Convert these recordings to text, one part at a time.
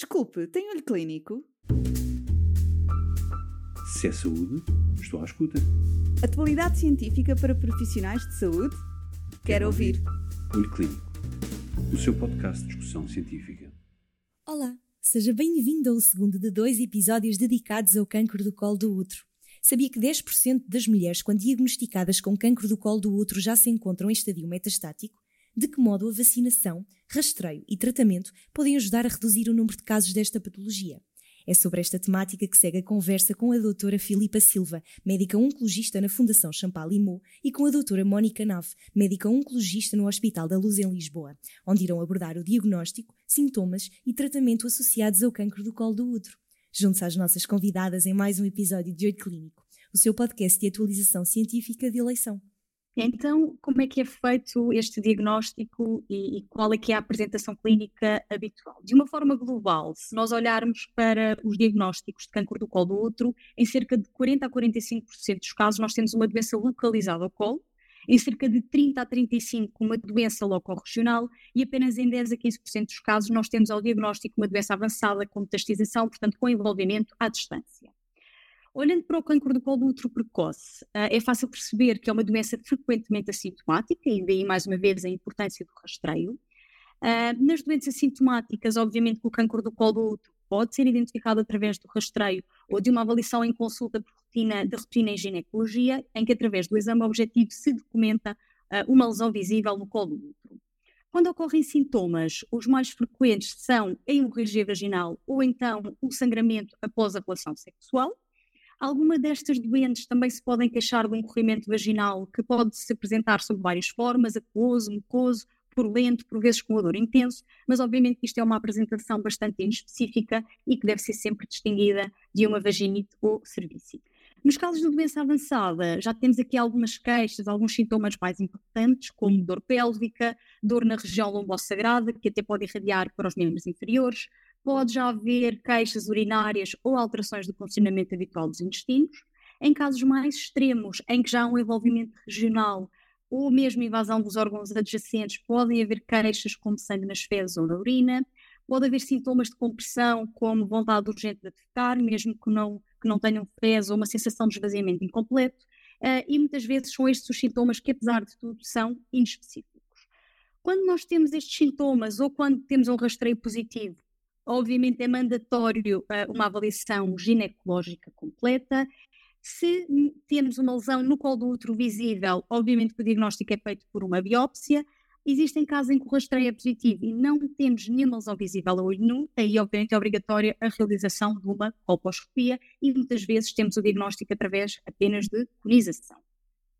Desculpe, tem olho clínico? Se é saúde, estou à escuta. Atualidade científica para profissionais de saúde? Quero, Quero ouvir. Olho Clínico, o seu podcast de discussão científica. Olá, seja bem-vindo ao segundo de dois episódios dedicados ao cancro do colo do útero. Sabia que 10% das mulheres, quando diagnosticadas com cancro do colo do útero, já se encontram em estadio metastático? De que modo a vacinação, rastreio e tratamento podem ajudar a reduzir o número de casos desta patologia. É sobre esta temática que segue a conversa com a doutora Filipa Silva, médica oncologista na Fundação Champalimau, e com a doutora Mónica Nave, médica oncologista no Hospital da Luz em Lisboa, onde irão abordar o diagnóstico, sintomas e tratamento associados ao cancro do colo do útero. Junte-se às nossas convidadas em mais um episódio de Oito Clínico, o seu podcast de atualização científica de eleição. Então, como é que é feito este diagnóstico e, e, qual é que é a apresentação clínica habitual? De uma forma global, se nós olharmos para os diagnósticos de câncer do colo do útero, em cerca de 40 a 45% dos casos nós temos uma doença localizada ao colo, em cerca de 30 a 35% uma doença locorregional e apenas em 10 a 15% dos casos nós temos ao diagnóstico uma doença avançada com metastização, portanto com envolvimento à distância. Olhando para o cancro do colo do útero precoce, uh, é fácil perceber que é uma doença frequentemente assintomática, e daí mais uma vez a importância do rastreio. Uh, nas doenças assintomáticas, obviamente que o cancro do colo do útero pode ser identificado através do rastreio ou de uma avaliação em consulta de rotina, de rotina em ginecologia, em que através do exame objetivo se documenta uh, uma lesão visível no colo do útero. Quando ocorrem sintomas, os mais frequentes são a hemorragia vaginal ou então o sangramento após a relação sexual, Alguma destas doentes também se podem queixar de um corrimento vaginal que pode se apresentar sob várias formas, aquoso, mucoso, purulento, por vezes com odor intenso, mas obviamente isto é uma apresentação bastante inespecífica e que deve ser sempre distinguida de uma vaginite ou cervicite. Nos casos de doença avançada, já temos aqui algumas queixas, alguns sintomas mais importantes, como dor pélvica, dor na região lombo-sagrada, que até pode irradiar para os membros inferiores, pode já haver queixas urinárias ou alterações do funcionamento habitual dos intestinos. Em casos mais extremos, em que já há um envolvimento regional ou mesmo invasão dos órgãos adjacentes, podem haver queixas como sangue nas fezes ou na urina. Pode haver sintomas de compressão, como vontade urgente de defecar, mesmo que não, que não tenham fezes ou uma sensação de esvaziamento incompleto. Uh, e muitas vezes são estes os sintomas que, apesar de tudo, são inespecíficos. Quando nós temos estes sintomas ou quando temos um rastreio positivo, Obviamente é mandatório uh, uma avaliação ginecológica completa. Se temos uma lesão no colo do útero visível, obviamente que o diagnóstico é feito por uma biópsia. Existem casos em que o rastreio é positivo e não temos nenhuma lesão visível a olho nu, aí obviamente é obrigatória a realização de uma colposcopia e muitas vezes temos o diagnóstico através apenas de conização.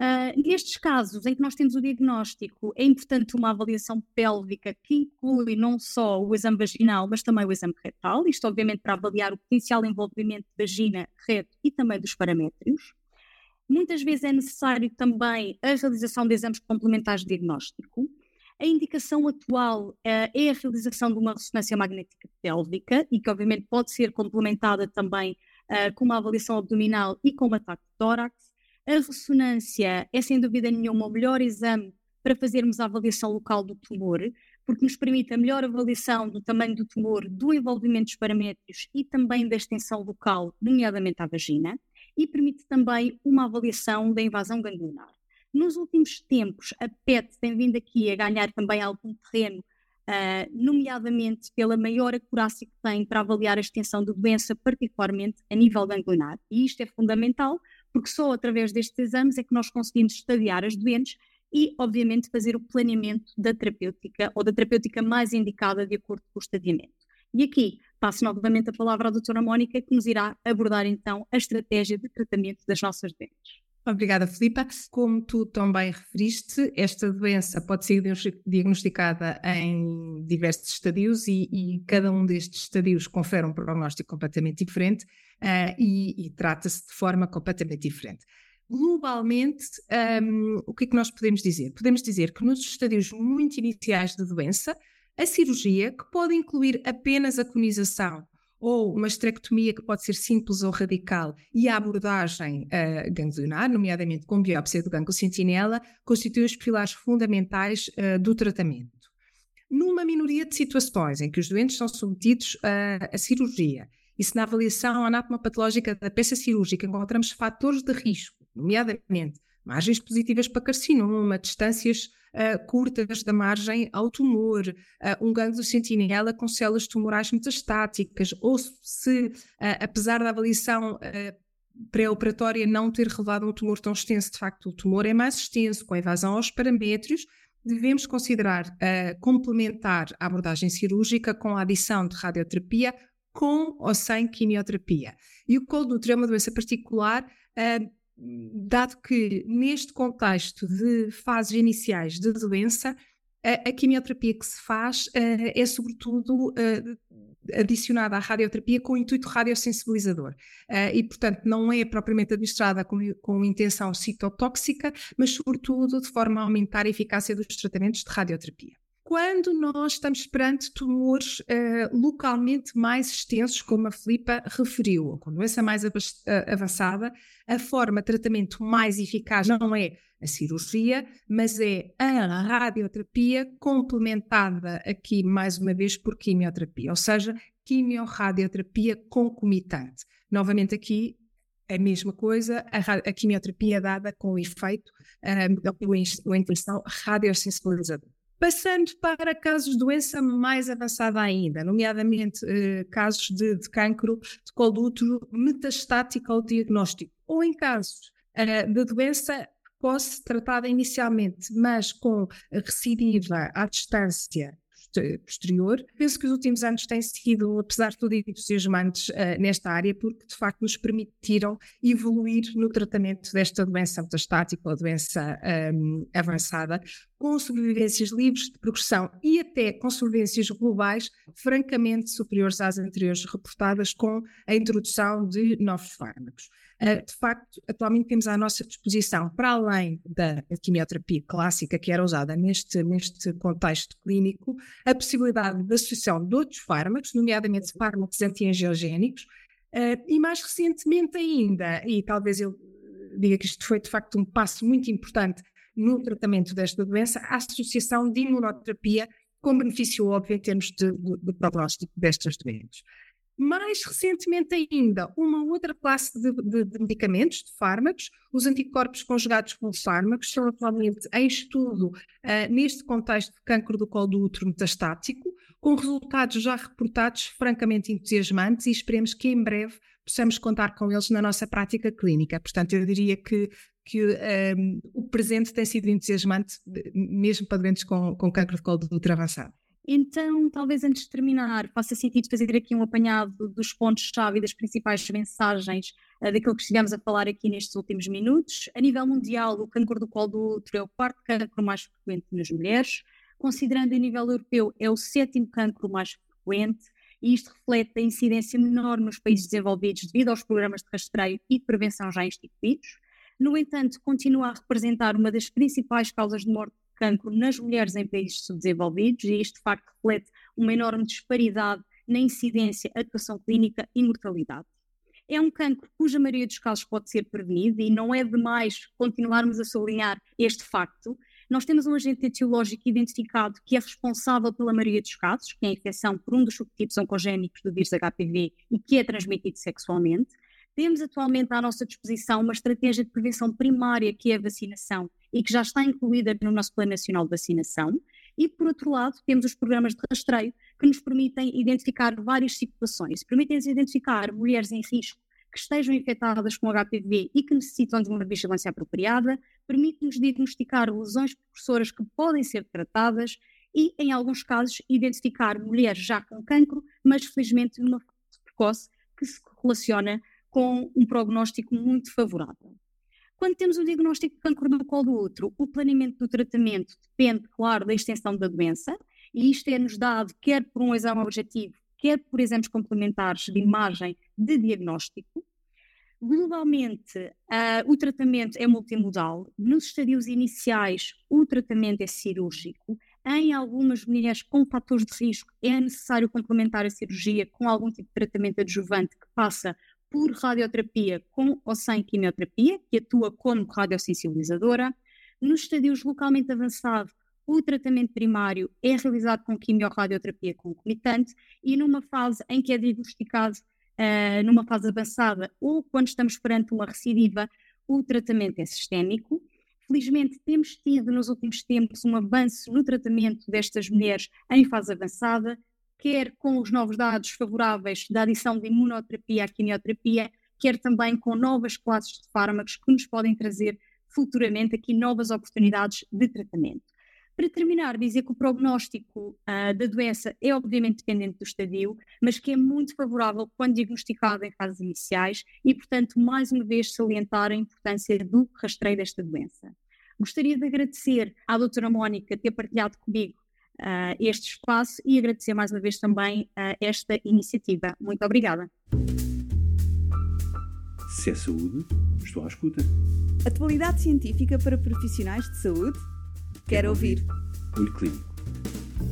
Uh, nestes casos em que nós temos o diagnóstico, é importante uma avaliação pélvica que inclui não só o exame vaginal, mas também o exame retal, isto obviamente para avaliar o potencial envolvimento de vagina, reto e também dos paramétrios. Muitas vezes é necessário também a realização de exames complementares de diagnóstico. A indicação atual uh, é a realização de uma ressonância magnética pélvica e que obviamente pode ser complementada também uh, com uma avaliação abdominal e com um ataque de tórax. A ressonância é, sem dúvida nenhuma, o melhor exame para fazermos a avaliação local do tumor, porque nos permite a melhor avaliação do tamanho do tumor, do envolvimento dos paramétrios e também da extensão local, nomeadamente à vagina, e permite também uma avaliação da invasão ganglionar. Nos últimos tempos, a PET tem vindo aqui a ganhar também algum terreno, uh, nomeadamente pela maior acurácia que tem para avaliar a extensão da doença, particularmente a nível ganglionar. E isto é fundamental porque só através destes exames é que nós conseguimos estadiar as doentes e, obviamente, fazer o planeamento da terapêutica ou da terapêutica mais indicada de acordo com o estadiamento. E aqui passo novamente a palavra à doutora Mónica, que nos irá abordar então a estratégia de tratamento das nossas doentes. Obrigada, Filipa. Como tu também referiste, esta doença pode ser diagnosticada em diversos estadios e, e cada um destes estadios confere um prognóstico completamente diferente uh, e, e trata-se de forma completamente diferente. Globalmente, um, o que é que nós podemos dizer? Podemos dizer que nos estadios muito iniciais da doença, a cirurgia, que pode incluir apenas a conização ou uma esterectomia que pode ser simples ou radical e a abordagem uh, ganglionar, nomeadamente com biópsia do gânglio sentinela, constituem os pilares fundamentais uh, do tratamento. numa minoria de situações em que os doentes são submetidos a, a cirurgia e se na avaliação anatomopatológica da peça cirúrgica encontramos fatores de risco, nomeadamente margens positivas para carcinoma, distâncias uh, curtas da margem ao tumor, uh, um gânglio sentinela com células tumorais metastáticas, ou se, uh, apesar da avaliação pré-operatória não ter revelado um tumor tão extenso, de facto o tumor é mais extenso, com evasão aos paramétrios, devemos considerar uh, complementar a abordagem cirúrgica com a adição de radioterapia com ou sem quimioterapia. E o colo do é uma doença particular, uh, dado que neste contexto de fases iniciais de doença, a, a quimioterapia que se faz uh, é sobretudo uh, adicionada à radioterapia com intuito radiosensibilizador. Uh, e, portanto, não é propriamente administrada com, com intenção citotóxica, mas, sobretudo, de forma a aumentar a eficácia dos tratamentos de radioterapia quando nós estamos perante tumores uh, localmente mais extensos, como a Filipa referiu, com doença mais avançada, a forma de tratamento mais eficaz não é a cirurgia, mas é a radioterapia complementada aqui mais uma vez por quimioterapia, ou seja, quimiorradioterapia concomitante. Novamente aqui a mesma coisa, a, a quimioterapia é dada com efeito, um, a intenção radiosensibilizador. Passando para casos de doença mais avançada ainda, nomeadamente eh, casos de, de cancro de colo do útero metastático ao diagnóstico, ou em casos eh, de doença precoce tratada inicialmente, mas com recidiva à distância posterior. Penso que os últimos anos têm sido, apesar de tudo, entusiasmantes uh, nesta área, porque de facto nos permitiram evoluir no tratamento desta doença metastática ou doença um, avançada, com sobrevivências livres de progressão e até com sobrevivências globais francamente superiores às anteriores reportadas com a introdução de novos fármacos. Uh, de facto, atualmente temos à nossa disposição, para além da quimioterapia clássica que era usada neste, neste contexto clínico, a possibilidade da associação de outros fármacos, nomeadamente fármacos antiangiogénicos, uh, e mais recentemente ainda, e talvez eu diga que isto foi de facto um passo muito importante no tratamento desta doença, a associação de imunoterapia com benefício óbvio em termos de, de, de prognóstico destas doenças. Mais recentemente ainda, uma outra classe de, de, de, medicamentos, de fármacos, os anticorpos conjugados com fármacos, são atualmente em estudo uh, neste contexto de câncer do colo do útero metastático, com resultados já reportados francamente entusiasmantes e esperemos que em breve possamos contar com eles na nossa prática clínica. Portanto, eu diria que que um, ehm, o presente tem sido entusiasmante, mesmo para doentes com, com câncer de colo do útero avançado. Então, talvez antes de terminar, faça sentido fazer aqui um apanhado dos pontos-chave e das principais mensagens uh, daquilo que estivemos a falar aqui nestes últimos minutos. A nível mundial, o câncer do colo do útero é o quarto câncer mais frequente nas mulheres, considerando a nível europeu, é o sétimo câncer mais frequente, e isto reflete a incidência menor nos países desenvolvidos devido aos programas de rastreio e prevenção já instituídos. No entanto, continua a representar uma das principais causas de morte cancro nas mulheres em países subdesenvolvidos, e isto de facto reflete uma enorme disparidade na incidência, atuação clínica e mortalidade. É um cancro cuja maioria dos casos pode ser prevenido e não é demais continuarmos a sublinhar este facto. Nós temos um agente etiológico identificado que é responsável pela maioria dos casos, que é a infecção por um dos subtipos oncogénicos do vírus HPV e que é transmitido sexualmente. Temos atualmente à nossa disposição uma estratégia de prevenção primária, que é a vacinação, e que já está incluída no nosso Plano Nacional de Vacinação. E, por outro lado, temos os programas de rastreio, que nos permitem identificar várias situações. Permitem-nos identificar mulheres em risco que estejam infectadas com HPV e que necessitam de uma vigilância apropriada, permite-nos diagnosticar lesões precursoras que podem ser tratadas e, em alguns casos, identificar mulheres já com cancro, mas felizmente numa fase precoce que se relaciona com um prognóstico muito favorável. Quando temos o diagnóstico de câncer do colo do útero, o planeamento do tratamento depende, claro, da extensão da doença, e isto é-nos dado quer por um exame objetivo, quer por exames complementares de imagem de diagnóstico. Globalmente, uh, o tratamento é multimodal. Nos estadios iniciais, o tratamento é cirúrgico. Em algumas mulheres com fatores de risco, é necessário complementar a cirurgia com algum tipo de tratamento adjuvante que passa por radioterapia com ou sem quimioterapia, que atua como radiosensibilizadora. Nos estadios localmente avançados, o tratamento primário é realizado com quimiorradioterapia concomitante e numa fase em que é diagnosticado uh, numa fase avançada ou quando estamos perante uma recidiva, o tratamento é sistémico. Felizmente, temos tido nos últimos tempos um avanço no tratamento destas mulheres em fase avançada, quer com os novos dados favoráveis da adição de imunoterapia à quimioterapia, quer também com novas classes de fármacos que nos podem trazer futuramente aqui novas oportunidades de tratamento. Para terminar, dizer que o prognóstico uh, da doença é obviamente dependente do estadio, mas que é muito favorável quando diagnosticado em fases iniciais e, portanto, mais uma vez salientar a importância do rastreio desta doença. Gostaria de agradecer à doutora Mónica ter partilhado comigo uh, este espaço e agradecer mais uma vez também uh, esta iniciativa. Muito obrigada. Se é saúde, estou à escuta. Atualidade científica para profissionais de saúde? Quero ouvir. Olho Clínico,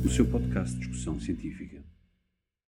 o seu podcast de discussão científica.